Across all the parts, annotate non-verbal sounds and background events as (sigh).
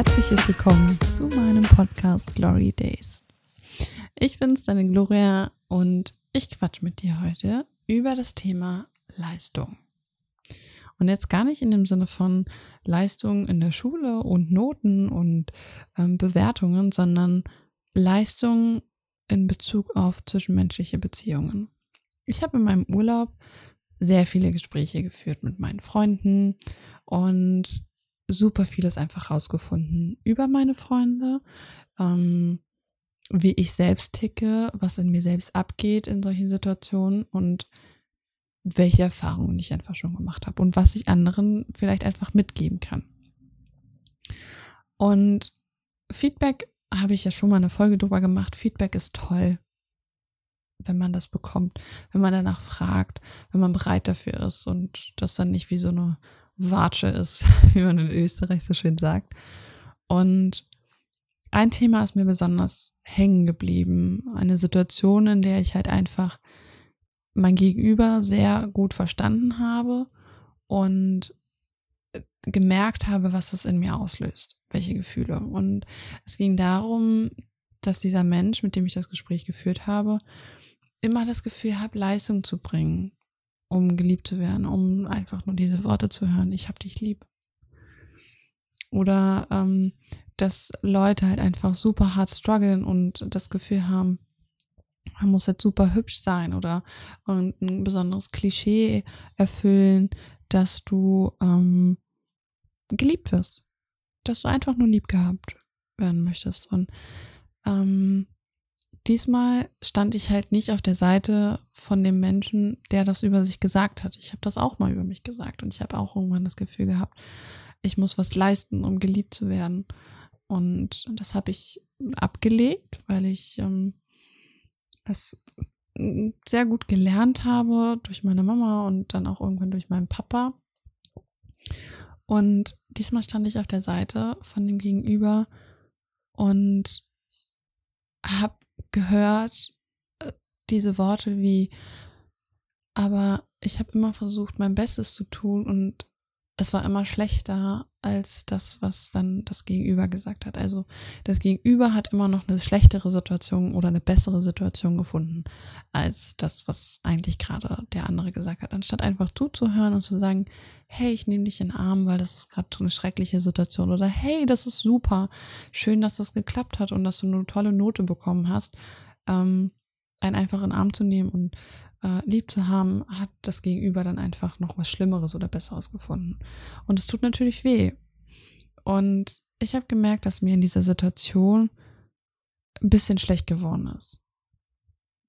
herzliches Willkommen zu meinem Podcast Glory Days. Ich bin's, deine Gloria, und ich quatsch mit dir heute über das Thema Leistung. Und jetzt gar nicht in dem Sinne von Leistung in der Schule und Noten und ähm, Bewertungen, sondern Leistung in Bezug auf zwischenmenschliche Beziehungen. Ich habe in meinem Urlaub sehr viele Gespräche geführt mit meinen Freunden und super vieles einfach rausgefunden über meine Freunde, ähm, wie ich selbst ticke, was in mir selbst abgeht in solchen Situationen und welche Erfahrungen ich einfach schon gemacht habe und was ich anderen vielleicht einfach mitgeben kann. Und Feedback habe ich ja schon mal eine Folge drüber gemacht. Feedback ist toll, wenn man das bekommt, wenn man danach fragt, wenn man bereit dafür ist und das dann nicht wie so eine Watsche ist, (laughs) wie man in Österreich so schön sagt. Und ein Thema ist mir besonders hängen geblieben. Eine Situation, in der ich halt einfach mein Gegenüber sehr gut verstanden habe und gemerkt habe, was das in mir auslöst, welche Gefühle. Und es ging darum, dass dieser Mensch, mit dem ich das Gespräch geführt habe, immer das Gefühl hat, Leistung zu bringen, um geliebt zu werden, um einfach nur diese Worte zu hören, ich hab dich lieb. Oder ähm, dass Leute halt einfach super hart strugglen und das Gefühl haben, man muss jetzt super hübsch sein oder ein besonderes Klischee erfüllen, dass du ähm, geliebt wirst. Dass du einfach nur lieb gehabt werden möchtest. Und ähm, diesmal stand ich halt nicht auf der Seite von dem Menschen, der das über sich gesagt hat. Ich habe das auch mal über mich gesagt und ich habe auch irgendwann das Gefühl gehabt, ich muss was leisten, um geliebt zu werden. Und das habe ich abgelegt, weil ich ähm, das sehr gut gelernt habe durch meine Mama und dann auch irgendwann durch meinen Papa. Und diesmal stand ich auf der Seite von dem Gegenüber und habe gehört äh, diese Worte wie, aber ich habe immer versucht, mein Bestes zu tun und es war immer schlechter als das, was dann das Gegenüber gesagt hat. Also das Gegenüber hat immer noch eine schlechtere Situation oder eine bessere Situation gefunden als das, was eigentlich gerade der andere gesagt hat. Anstatt einfach zuzuhören und zu sagen, hey, ich nehme dich in den Arm, weil das ist gerade eine schreckliche Situation oder hey, das ist super, schön, dass das geklappt hat und dass du eine tolle Note bekommen hast, ähm, einen einfach in den Arm zu nehmen und äh, lieb zu haben, hat das Gegenüber dann einfach noch was Schlimmeres oder Besseres gefunden. Und es tut natürlich weh. Und ich habe gemerkt, dass mir in dieser Situation ein bisschen schlecht geworden ist.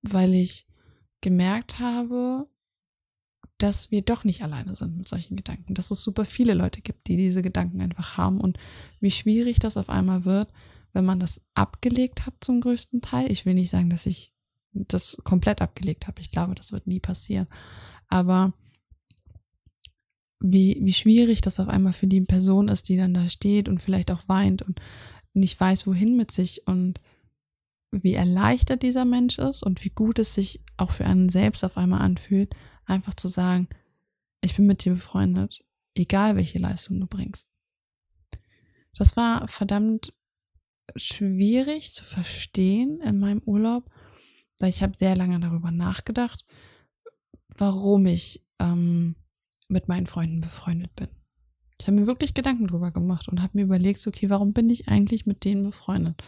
Weil ich gemerkt habe, dass wir doch nicht alleine sind mit solchen Gedanken, dass es super viele Leute gibt, die diese Gedanken einfach haben und wie schwierig das auf einmal wird, wenn man das abgelegt hat zum größten Teil. Ich will nicht sagen, dass ich das komplett abgelegt habe. Ich glaube, das wird nie passieren. Aber wie, wie schwierig das auf einmal für die Person ist, die dann da steht und vielleicht auch weint und nicht weiß, wohin mit sich und wie erleichtert dieser Mensch ist und wie gut es sich auch für einen selbst auf einmal anfühlt, einfach zu sagen, ich bin mit dir befreundet, egal welche Leistung du bringst. Das war verdammt schwierig zu verstehen in meinem Urlaub, weil ich habe sehr lange darüber nachgedacht, warum ich ähm, mit meinen Freunden befreundet bin. Ich habe mir wirklich Gedanken drüber gemacht und habe mir überlegt, okay, warum bin ich eigentlich mit denen befreundet?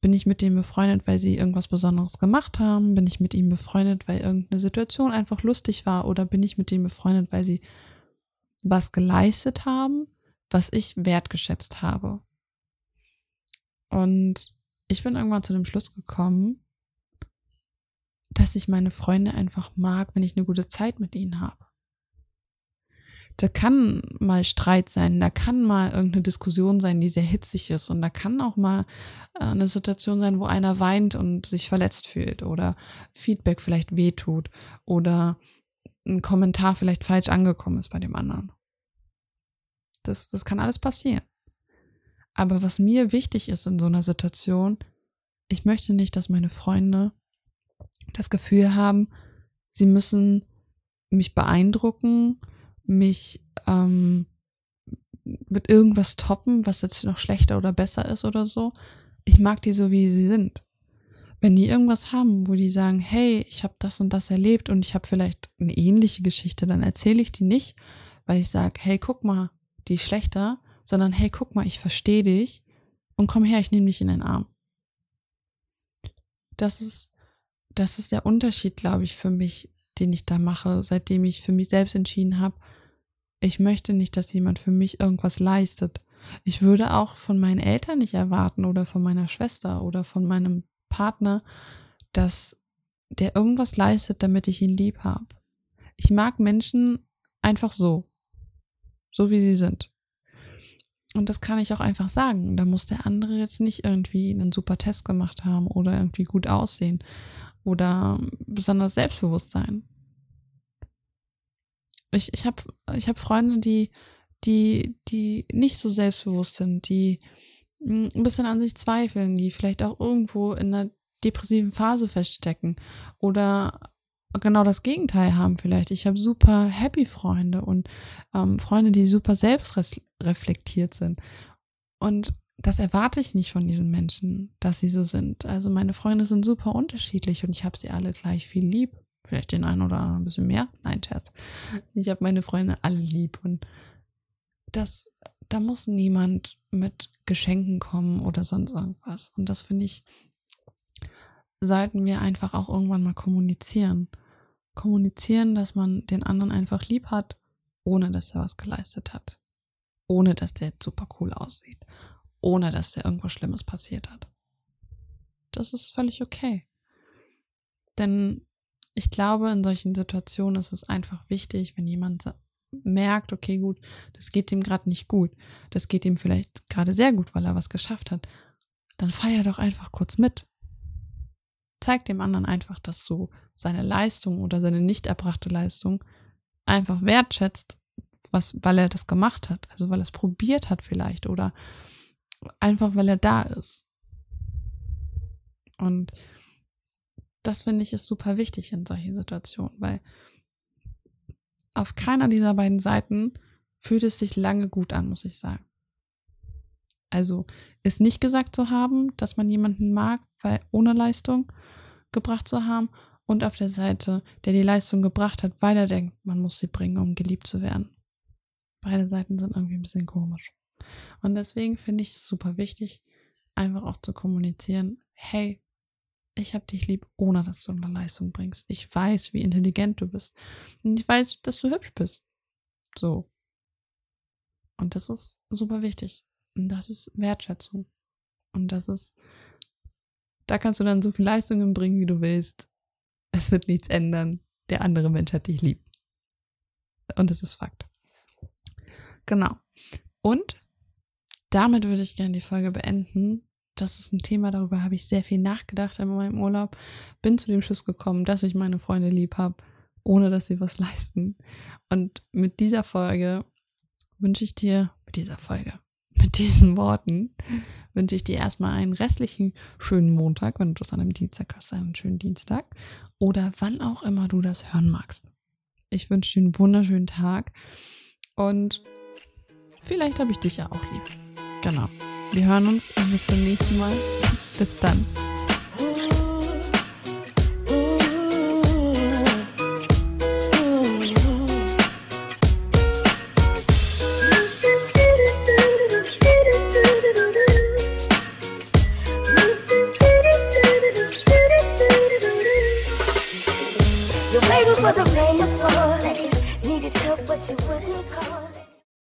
Bin ich mit denen befreundet, weil sie irgendwas Besonderes gemacht haben? Bin ich mit ihnen befreundet, weil irgendeine Situation einfach lustig war? Oder bin ich mit denen befreundet, weil sie was geleistet haben, was ich wertgeschätzt habe? Und ich bin irgendwann zu dem Schluss gekommen, dass ich meine Freunde einfach mag, wenn ich eine gute Zeit mit ihnen habe. Da kann mal Streit sein, da kann mal irgendeine Diskussion sein, die sehr hitzig ist und da kann auch mal äh, eine Situation sein, wo einer weint und sich verletzt fühlt oder Feedback vielleicht wehtut oder ein Kommentar vielleicht falsch angekommen ist bei dem anderen. Das, das kann alles passieren. Aber was mir wichtig ist in so einer Situation, ich möchte nicht, dass meine Freunde das Gefühl haben, sie müssen mich beeindrucken, mich ähm, mit irgendwas toppen, was jetzt noch schlechter oder besser ist oder so. Ich mag die so, wie sie sind. Wenn die irgendwas haben, wo die sagen, hey, ich habe das und das erlebt und ich habe vielleicht eine ähnliche Geschichte, dann erzähle ich die nicht, weil ich sage, hey, guck mal, die ist schlechter, sondern hey, guck mal, ich verstehe dich und komm her, ich nehme dich in den Arm. Das ist, das ist der Unterschied, glaube ich, für mich, den ich da mache, seitdem ich für mich selbst entschieden habe, ich möchte nicht, dass jemand für mich irgendwas leistet. Ich würde auch von meinen Eltern nicht erwarten oder von meiner Schwester oder von meinem Partner, dass der irgendwas leistet, damit ich ihn lieb habe. Ich mag Menschen einfach so, so wie sie sind. Und das kann ich auch einfach sagen. Da muss der andere jetzt nicht irgendwie einen super Test gemacht haben oder irgendwie gut aussehen oder besonders selbstbewusst sein. Ich, ich habe ich hab Freunde, die, die, die nicht so selbstbewusst sind, die hm, ein bisschen an sich zweifeln, die vielleicht auch irgendwo in einer depressiven Phase feststecken oder genau das Gegenteil haben vielleicht. Ich habe super happy Freunde und ähm, Freunde, die super selbstreflektiert sind. Und das erwarte ich nicht von diesen Menschen, dass sie so sind. Also meine Freunde sind super unterschiedlich und ich habe sie alle gleich viel lieb. Vielleicht den einen oder anderen ein bisschen mehr. Nein, Scherz. Ich habe meine Freunde alle lieb und das, da muss niemand mit Geschenken kommen oder sonst irgendwas. Und das finde ich, sollten wir einfach auch irgendwann mal kommunizieren kommunizieren, dass man den anderen einfach lieb hat, ohne dass er was geleistet hat. Ohne dass der super cool aussieht. Ohne dass der irgendwas Schlimmes passiert hat. Das ist völlig okay. Denn ich glaube, in solchen Situationen ist es einfach wichtig, wenn jemand merkt, okay, gut, das geht ihm gerade nicht gut. Das geht ihm vielleicht gerade sehr gut, weil er was geschafft hat. Dann feier doch einfach kurz mit. Zeig dem anderen einfach, dass du seine Leistung oder seine nicht erbrachte Leistung einfach wertschätzt, was, weil er das gemacht hat, also weil er es probiert hat vielleicht oder einfach weil er da ist. Und das finde ich ist super wichtig in solchen Situationen, weil auf keiner dieser beiden Seiten fühlt es sich lange gut an, muss ich sagen. Also ist nicht gesagt zu haben, dass man jemanden mag, weil ohne Leistung gebracht zu haben und auf der Seite, der die Leistung gebracht hat, weil er denkt, man muss sie bringen, um geliebt zu werden. Beide Seiten sind irgendwie ein bisschen komisch. Und deswegen finde ich es super wichtig, einfach auch zu kommunizieren, hey, ich habe dich lieb, ohne dass du eine Leistung bringst. Ich weiß, wie intelligent du bist. Und ich weiß, dass du hübsch bist. So. Und das ist super wichtig. Und das ist Wertschätzung. Und das ist, da kannst du dann so viel Leistungen bringen, wie du willst es wird nichts ändern. Der andere Mensch hat dich lieb. Und das ist Fakt. Genau. Und damit würde ich gerne die Folge beenden. Das ist ein Thema, darüber habe ich sehr viel nachgedacht in meinem Urlaub. Bin zu dem Schluss gekommen, dass ich meine Freunde lieb habe, ohne dass sie was (laughs) leisten. Und mit dieser Folge wünsche ich dir, mit dieser Folge, (laughs) mit diesen Worten, wünsche ich dir erstmal einen restlichen schönen Montag, wenn du das an einem Dienstag hast, einen schönen Dienstag oder wann auch immer du das hören magst. Ich wünsche dir einen wunderschönen Tag und vielleicht habe ich dich ja auch lieb. Genau. Wir hören uns und bis zum nächsten Mal. Bis dann.